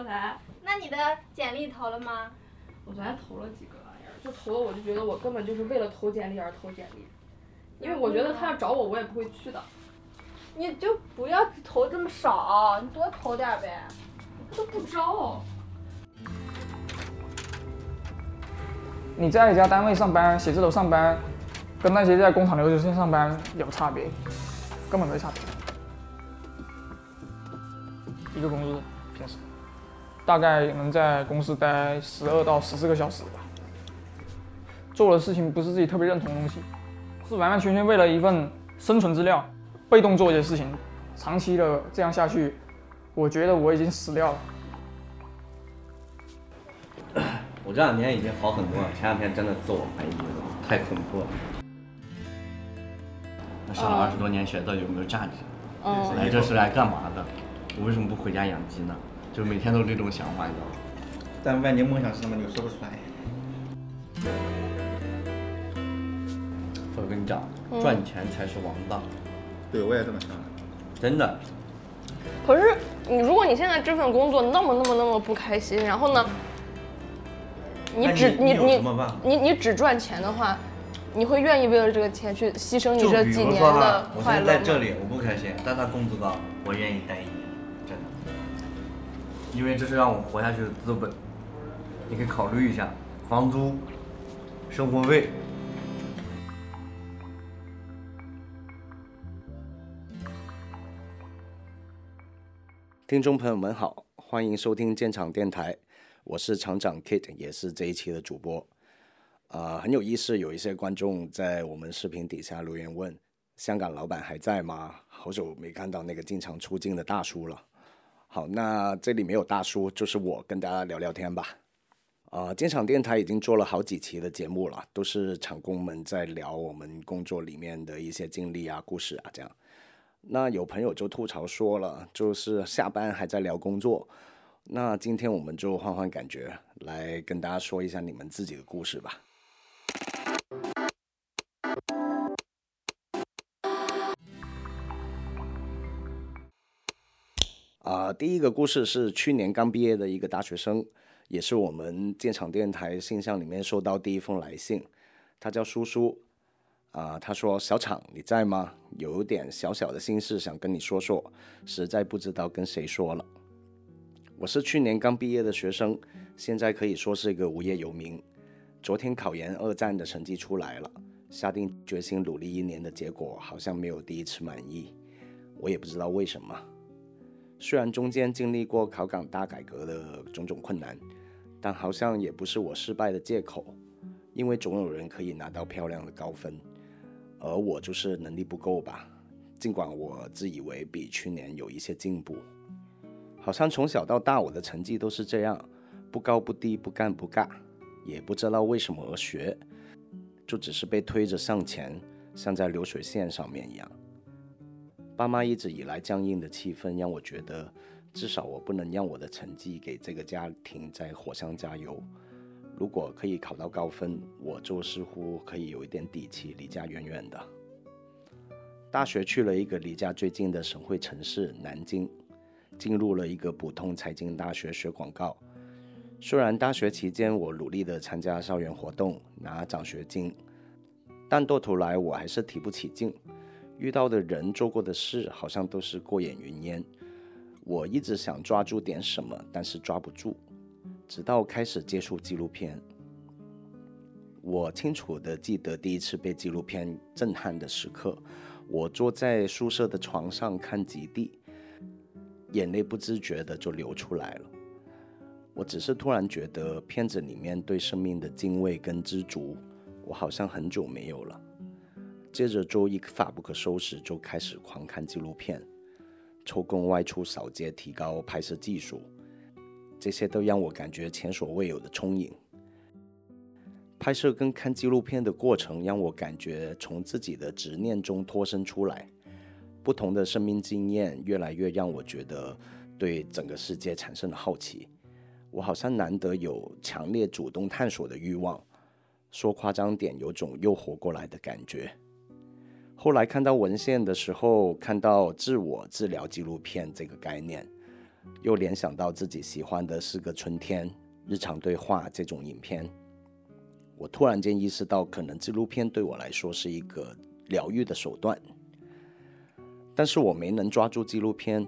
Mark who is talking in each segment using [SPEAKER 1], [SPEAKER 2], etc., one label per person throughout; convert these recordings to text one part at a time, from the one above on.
[SPEAKER 1] 刚才。
[SPEAKER 2] 那你的简历投了吗？
[SPEAKER 1] 我昨天投了几个玩意儿，就投了，我就觉得我根本就是为了投简历而投简历，因为我觉得他要找我，我也不会去的。
[SPEAKER 2] 你就不要投这么少，你多投点呗。
[SPEAKER 1] 都不招。
[SPEAKER 3] 你在一家单位上班、写字楼上班，跟那些在工厂流水线上班有差别，根本没差别。一个工资，平时大概能在公司待十二到十四个小时吧。做的事情不是自己特别认同的东西，是完完全全为了一份生存资料，被动做一些事情，长期的这样下去，我觉得我已经死掉了。
[SPEAKER 4] 我这两天已经好很多了，前两天真的自我怀疑，太恐怖了。那上了二十多年学到底有没有价值？
[SPEAKER 1] 嗯。
[SPEAKER 4] 来这是来干嘛的？我为什么不回家养鸡呢？就每天都这种想法，你知道吗？
[SPEAKER 5] 但万年梦想是什么？你又说不出来。
[SPEAKER 4] 我跟你讲，赚钱才是王道。
[SPEAKER 5] 对，我也这么想。
[SPEAKER 4] 真的。
[SPEAKER 6] 可是你，如果你现在这份工作那么那么那么不开心，然后呢？
[SPEAKER 4] 你
[SPEAKER 6] 只你你
[SPEAKER 4] 你
[SPEAKER 6] 你只赚钱的话，你会愿意为了这个钱去牺牲你这几年
[SPEAKER 4] 的
[SPEAKER 6] 快乐
[SPEAKER 4] 我现在在这里，我不开心，但他工资高，我愿意待一年。因为这是让我活下去的资本，你可以考虑一下，房租、生活费。听众朋友们好，欢迎收听建厂电台。我是厂长 Kit，也是这一期的主播。啊，很有意思，有一些观众在我们视频底下留言问：香港老板还在吗？好久没看到那个经常出镜的大叔了。好，那这里没有大叔，就是我跟大家聊聊天吧。啊，建厂电台已经做了好几期的节目了，都是厂工们在聊我们工作里面的一些经历啊、故事啊这样。那有朋友就吐槽说了，就是下班还在聊工作。那今天我们就换换感觉，来跟大家说一下你们自己的故事吧。啊，第一个故事是去年刚毕业的一个大学生，也是我们建厂电台信箱里面收到第一封来信。他叫叔叔，啊，他说：“小厂你在吗？有点小小的心事想跟你说说，实在不知道跟谁说了。”我是去年刚毕业的学生，现在可以说是一个无业游民。昨天考研二战的成绩出来了，下定决心努力一年的结果好像没有第一次满意，我也不知道为什么。虽然中间经历过考港大改革的种种困难，但好像也不是我失败的借口，因为总有人可以拿到漂亮的高分，而我就是能力不够吧。尽管我自以为比去年有一些进步。好像从小到大，我的成绩都是这样，不高不低，不干不尬，也不知道为什么而学，就只是被推着向前，像在流水线上面一样。爸妈一直以来僵硬的气氛，让我觉得，至少我不能让我的成绩给这个家庭在火上加油。如果可以考到高分，我就似乎可以有一点底气，离家远远的。大学去了一个离家最近的省会城市南京。进入了一个普通财经大学学广告。虽然大学期间我努力的参加校园活动拿奖学金，但到头来我还是提不起劲。遇到的人做过的事好像都是过眼云烟。我一直想抓住点什么，但是抓不住。直到开始接触纪录片，我清楚的记得第一次被纪录片震撼的时刻。我坐在宿舍的床上看《极地》。眼泪不自觉的就流出来了。我只是突然觉得片子里面对生命的敬畏跟知足，我好像很久没有了。接着就一发不可收拾，就开始狂看纪录片，抽空外出扫街，提高拍摄技术。这些都让我感觉前所未有的充盈。拍摄跟看纪录片的过程，让我感觉从自己的执念中脱身出来。不同的生命经验越来越让我觉得对整个世界产生了好奇。我好像难得有强烈主动探索的欲望，说夸张点，有种又活过来的感觉。后来看到文献的时候，看到自我治疗纪录片这个概念，又联想到自己喜欢的是个春天、日常对话这种影片，我突然间意识到，可能纪录片对我来说是一个疗愈的手段。但是我没能抓住纪录片。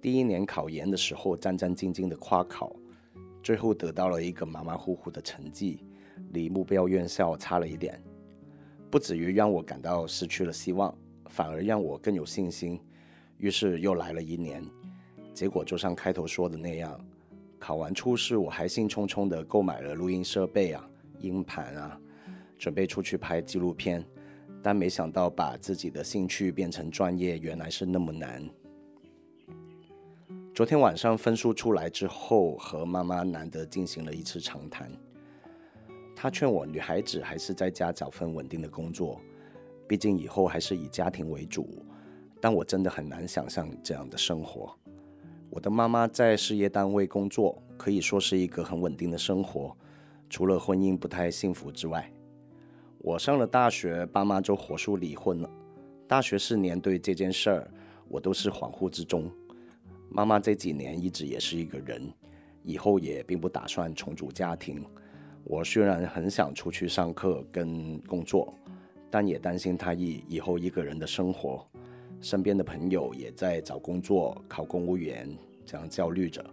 [SPEAKER 4] 第一年考研的时候，战战兢兢的跨考，最后得到了一个马马虎虎的成绩，离目标院校差了一点。不止于让我感到失去了希望，反而让我更有信心。于是又来了一年，结果就像开头说的那样，考完初试，我还兴冲冲的购买了录音设备啊、硬盘啊，准备出去拍纪录片。但没想到把自己的兴趣变成专业，原来是那么难。昨天晚上分数出来之后，和妈妈难得进行了一次长谈。他劝我，女孩子还是在家找份稳定的工作，毕竟以后还是以家庭为主。但我真的很难想象这样的生活。我的妈妈在事业单位工作，可以说是一个很稳定的生活，除了婚姻不太幸福之外。我上了大学，爸妈就火速离婚了。大学四年，对这件事儿，我都是恍惚之中。妈妈这几年一直也是一个人，以后也并不打算重组家庭。我虽然很想出去上课跟工作，但也担心他以以后一个人的生活。身边的朋友也在找工作、考公务员，这样焦虑着。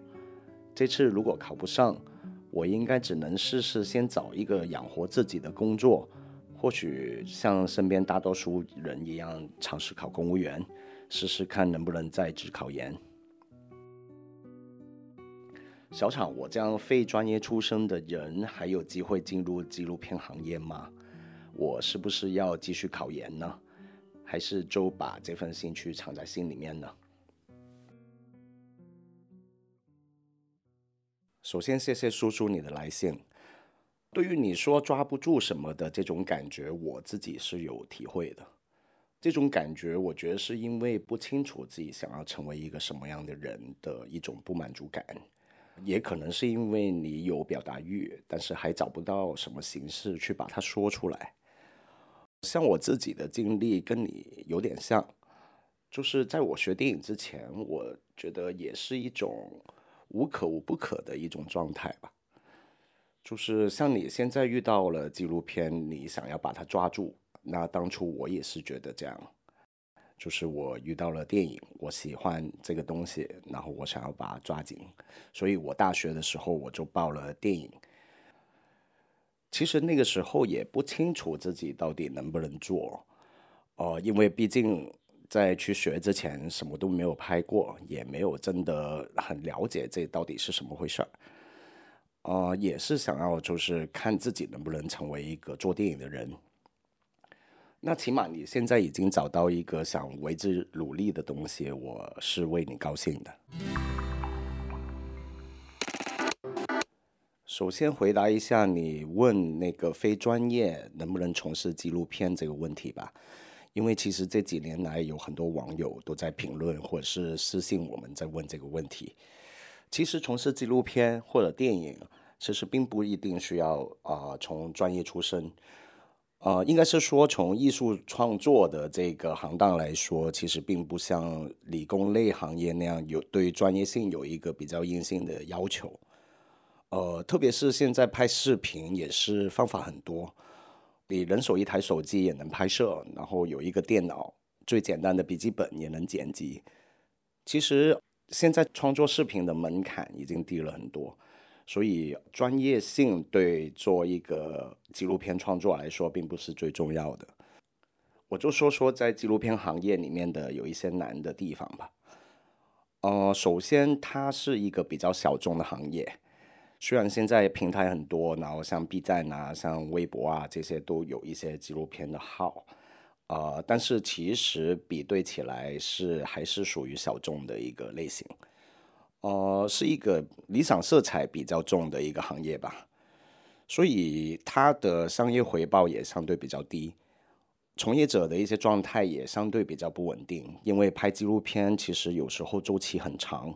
[SPEAKER 4] 这次如果考不上，我应该只能试试先找一个养活自己的工作。或许像身边大多数人一样，尝试考公务员，试试看能不能在职考研。小厂，我这样非专业出身的人，还有机会进入纪录片行业吗？我是不是要继续考研呢？还是就把这份兴趣藏在心里面呢？首先，谢谢叔叔你的来信。对于你说抓不住什么的这种感觉，我自己是有体会的。这种感觉，我觉得是因为不清楚自己想要成为一个什么样的人的一种不满足感，也可能是因为你有表达欲，但是还找不到什么形式去把它说出来。像我自己的经历跟你有点像，就是在我学电影之前，我觉得也是一种无可无不可的一种状态吧。就是像你现在遇到了纪录片，你想要把它抓住。那当初我也是觉得这样，就是我遇到了电影，我喜欢这个东西，然后我想要把它抓紧。所以我大学的时候我就报了电影。其实那个时候也不清楚自己到底能不能做，哦，因为毕竟在去学之前什么都没有拍过，也没有真的很了解这到底是什么回事儿。呃，也是想要就是看自己能不能成为一个做电影的人。那起码你现在已经找到一个想为之努力的东西，我是为你高兴的。首先回答一下你问那个非专业能不能从事纪录片这个问题吧，因为其实这几年来有很多网友都在评论或者是私信我们在问这个问题。其实从事纪录片或者电影，其实并不一定需要啊从专业出身，呃，应该是说从艺术创作的这个行当来说，其实并不像理工类行业那样有对专业性有一个比较硬性的要求，呃，特别是现在拍视频也是方法很多，你人手一台手机也能拍摄，然后有一个电脑，最简单的笔记本也能剪辑，其实。现在创作视频的门槛已经低了很多，所以专业性对做一个纪录片创作来说并不是最重要的。我就说说在纪录片行业里面的有一些难的地方吧。呃，首先它是一个比较小众的行业，虽然现在平台很多，然后像 B 站啊、像微博啊这些都有一些纪录片的号。呃，但是其实比对起来是还是属于小众的一个类型，呃，是一个理想色彩比较重的一个行业吧，所以它的商业回报也相对比较低，从业者的一些状态也相对比较不稳定，因为拍纪录片其实有时候周期很长。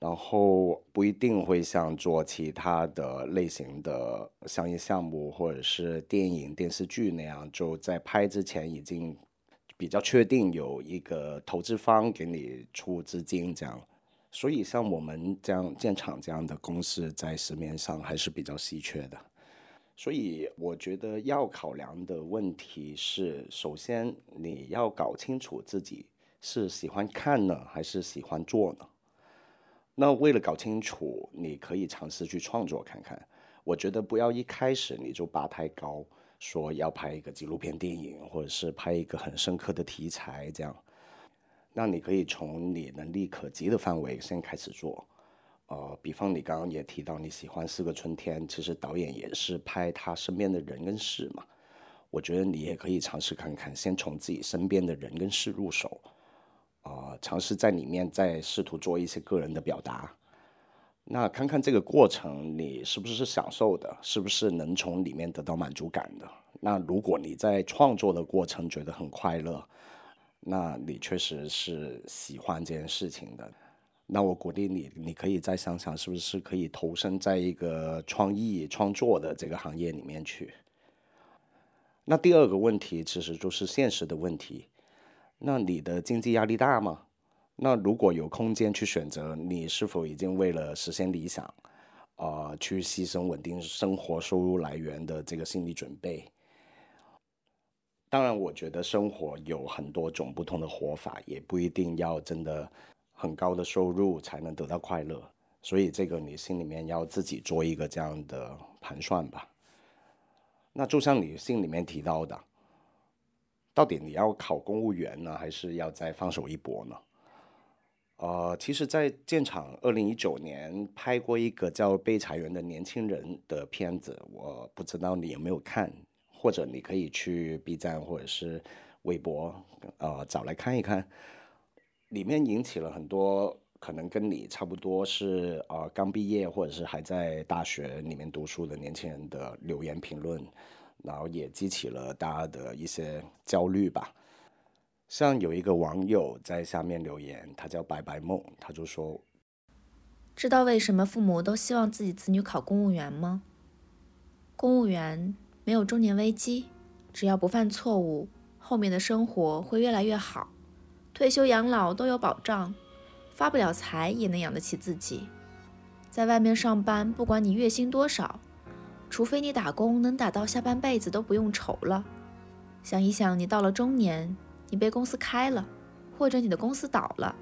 [SPEAKER 4] 然后不一定会像做其他的类型的商业项目或者是电影电视剧那样，就在拍之前已经比较确定有一个投资方给你出资金这样，所以像我们这样建厂这样的公司，在市面上还是比较稀缺的。所以我觉得要考量的问题是，首先你要搞清楚自己是喜欢看呢，还是喜欢做呢？那为了搞清楚，你可以尝试去创作看看。我觉得不要一开始你就拔太高，说要拍一个纪录片电影，或者是拍一个很深刻的题材这样。那你可以从你能力可及的范围先开始做。呃，比方你刚刚也提到你喜欢《四个春天》，其实导演也是拍他身边的人跟事嘛。我觉得你也可以尝试看看，先从自己身边的人跟事入手，啊，尝试在里面再试图做一些个人的表达。那看看这个过程你是不是享受的，是不是能从里面得到满足感的？那如果你在创作的过程觉得很快乐，那你确实是喜欢这件事情的。那我鼓励你，你可以再想想，是不是可以投身在一个创意创作的这个行业里面去。那第二个问题其实就是现实的问题。那你的经济压力大吗？那如果有空间去选择，你是否已经为了实现理想，啊，去牺牲稳定生活收入来源的这个心理准备？当然，我觉得生活有很多种不同的活法，也不一定要真的。很高的收入才能得到快乐，所以这个你心里面要自己做一个这样的盘算吧。那就像你信里面提到的，到底你要考公务员呢，还是要再放手一搏呢？呃，其实，在建厂二零一九年拍过一个叫《被裁员的年轻人》的片子，我不知道你有没有看，或者你可以去 B 站或者是微博，呃，找来看一看。里面引起了很多可能跟你差不多是啊刚毕业或者是还在大学里面读书的年轻人的留言评论，然后也激起了大家的一些焦虑吧。像有一个网友在下面留言，他叫白白梦，他就说：“
[SPEAKER 7] 知道为什么父母都希望自己子女考公务员吗？公务员没有中年危机，只要不犯错误，后面的生活会越来越好。”退休养老都有保障，发不了财也能养得起自己。在外面上班，不管你月薪多少，除非你打工能打到下半辈子都不用愁了。想一想，你到了中年，你被公司开了，或者你的公司倒了，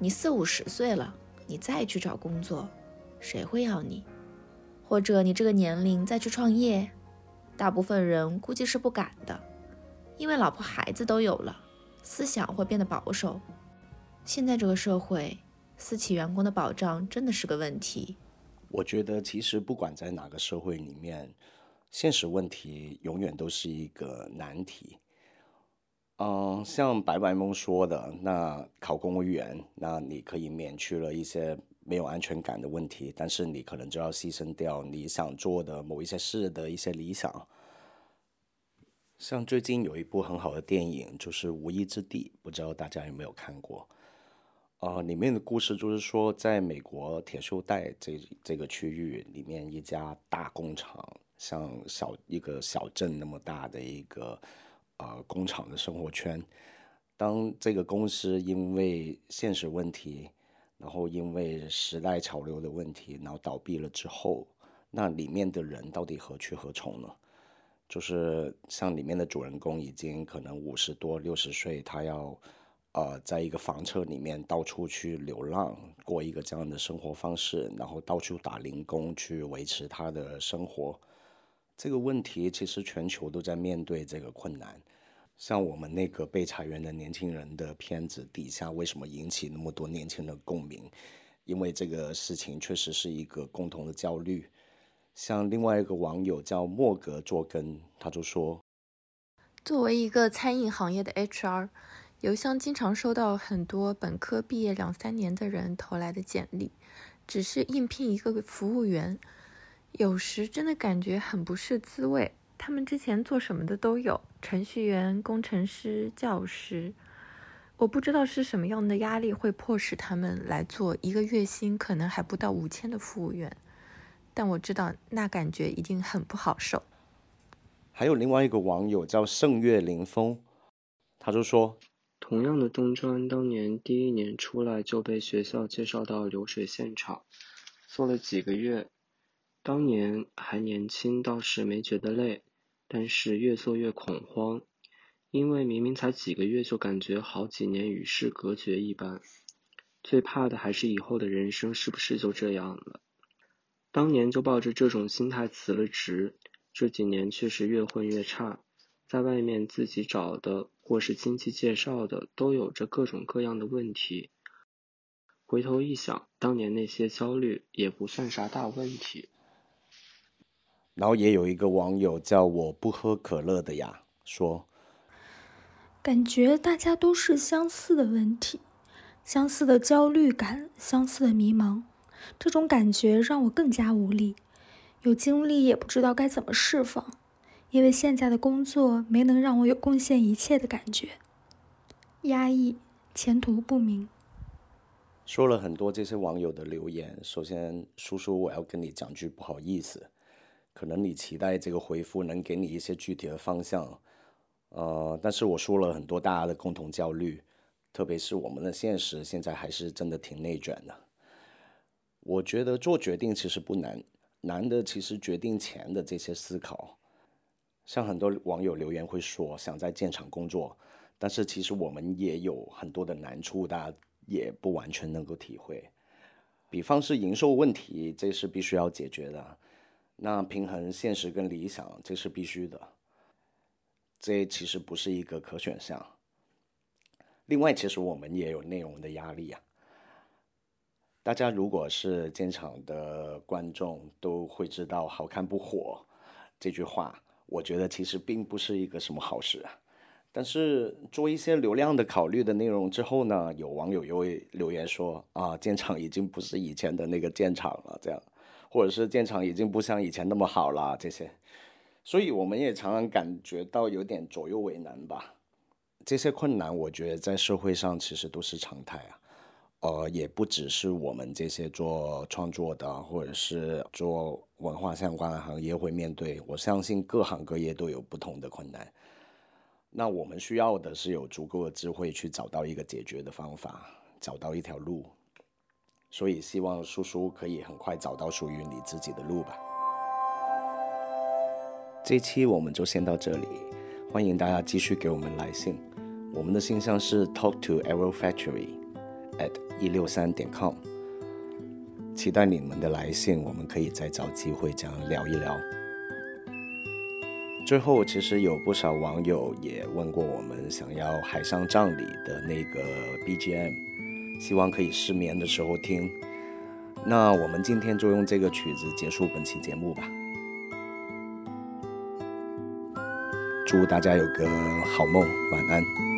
[SPEAKER 7] 你四五十岁了，你再去找工作，谁会要你？或者你这个年龄再去创业，大部分人估计是不敢的，因为老婆孩子都有了。思想会变得保守。现在这个社会，私企员工的保障真的是个问题。
[SPEAKER 4] 我觉得，其实不管在哪个社会里面，现实问题永远都是一个难题。嗯，像白白梦说的，那考公务员，那你可以免去了一些没有安全感的问题，但是你可能就要牺牲掉你想做的某一些事的一些理想。像最近有一部很好的电影，就是《无依之地》，不知道大家有没有看过？呃，里面的故事就是说，在美国铁锈带这这个区域里面，一家大工厂，像小一个小镇那么大的一个呃工厂的生活圈。当这个公司因为现实问题，然后因为时代潮流的问题，然后倒闭了之后，那里面的人到底何去何从呢？就是像里面的主人公已经可能五十多六十岁，他要呃在一个房车里面到处去流浪，过一个这样的生活方式，然后到处打零工去维持他的生活。这个问题其实全球都在面对这个困难。像我们那个被裁员的年轻人的片子底下，为什么引起那么多年轻人的共鸣？因为这个事情确实是一个共同的焦虑。像另外一个网友叫莫格做根，他就说：“
[SPEAKER 8] 作为一个餐饮行业的 HR，邮箱经常收到很多本科毕业两三年的人投来的简历，只是应聘一个服务员，有时真的感觉很不是滋味。他们之前做什么的都有，程序员、工程师、教师，我不知道是什么样的压力会迫使他们来做一个月薪可能还不到五千的服务员。”但我知道那感觉一定很不好受。
[SPEAKER 4] 还有另外一个网友叫盛月凌风，他就说：“
[SPEAKER 9] 同样的中专，当年第一年出来就被学校介绍到流水线厂，做了几个月。当年还年轻，倒是没觉得累，但是越做越恐慌，因为明明才几个月，就感觉好几年与世隔绝一般。最怕的还是以后的人生是不是就这样了？当年就抱着这种心态辞了职，这几年确实越混越差，在外面自己找的或是亲戚介绍的，都有着各种各样的问题。回头一想，当年那些焦虑也不算啥大问题。
[SPEAKER 4] 然后也有一个网友叫我不喝可乐的呀，说，
[SPEAKER 10] 感觉大家都是相似的问题，相似的焦虑感，相似的迷茫，这种感觉让我更加无力，有精力也不知道该怎么释放，因为现在的工作没能让我有贡献一切的感觉，压抑，前途不明。
[SPEAKER 4] 说了很多这些网友的留言，首先叔叔我要跟你讲句不好意思。可能你期待这个回复能给你一些具体的方向，呃，但是我说了很多大家的共同焦虑，特别是我们的现实现在还是真的挺内卷的。我觉得做决定其实不难，难的其实决定前的这些思考。像很多网友留言会说想在建厂工作，但是其实我们也有很多的难处，大家也不完全能够体会。比方是营收问题，这是必须要解决的。那平衡现实跟理想，这是必须的。这其实不是一个可选项。另外，其实我们也有内容的压力啊。大家如果是建厂的观众，都会知道“好看不火”这句话。我觉得其实并不是一个什么好事啊。但是做一些流量的考虑的内容之后呢，有网友又会留言说：“啊，建厂已经不是以前的那个建厂了。”这样。或者是建厂已经不像以前那么好了，这些，所以我们也常常感觉到有点左右为难吧。这些困难，我觉得在社会上其实都是常态啊。呃，也不只是我们这些做创作的，或者是做文化相关的行业会面对。我相信各行各业都有不同的困难。那我们需要的是有足够的智慧去找到一个解决的方法，找到一条路。所以希望叔叔可以很快找到属于你自己的路吧。这期我们就先到这里，欢迎大家继续给我们来信，我们的信箱是 talk to arrow factory at 一六三点 com，期待你们的来信，我们可以再找机会这样聊一聊。最后，其实有不少网友也问过我们，想要海上葬礼的那个 BGM。希望可以失眠的时候听。那我们今天就用这个曲子结束本期节目吧。祝大家有个好梦，晚安。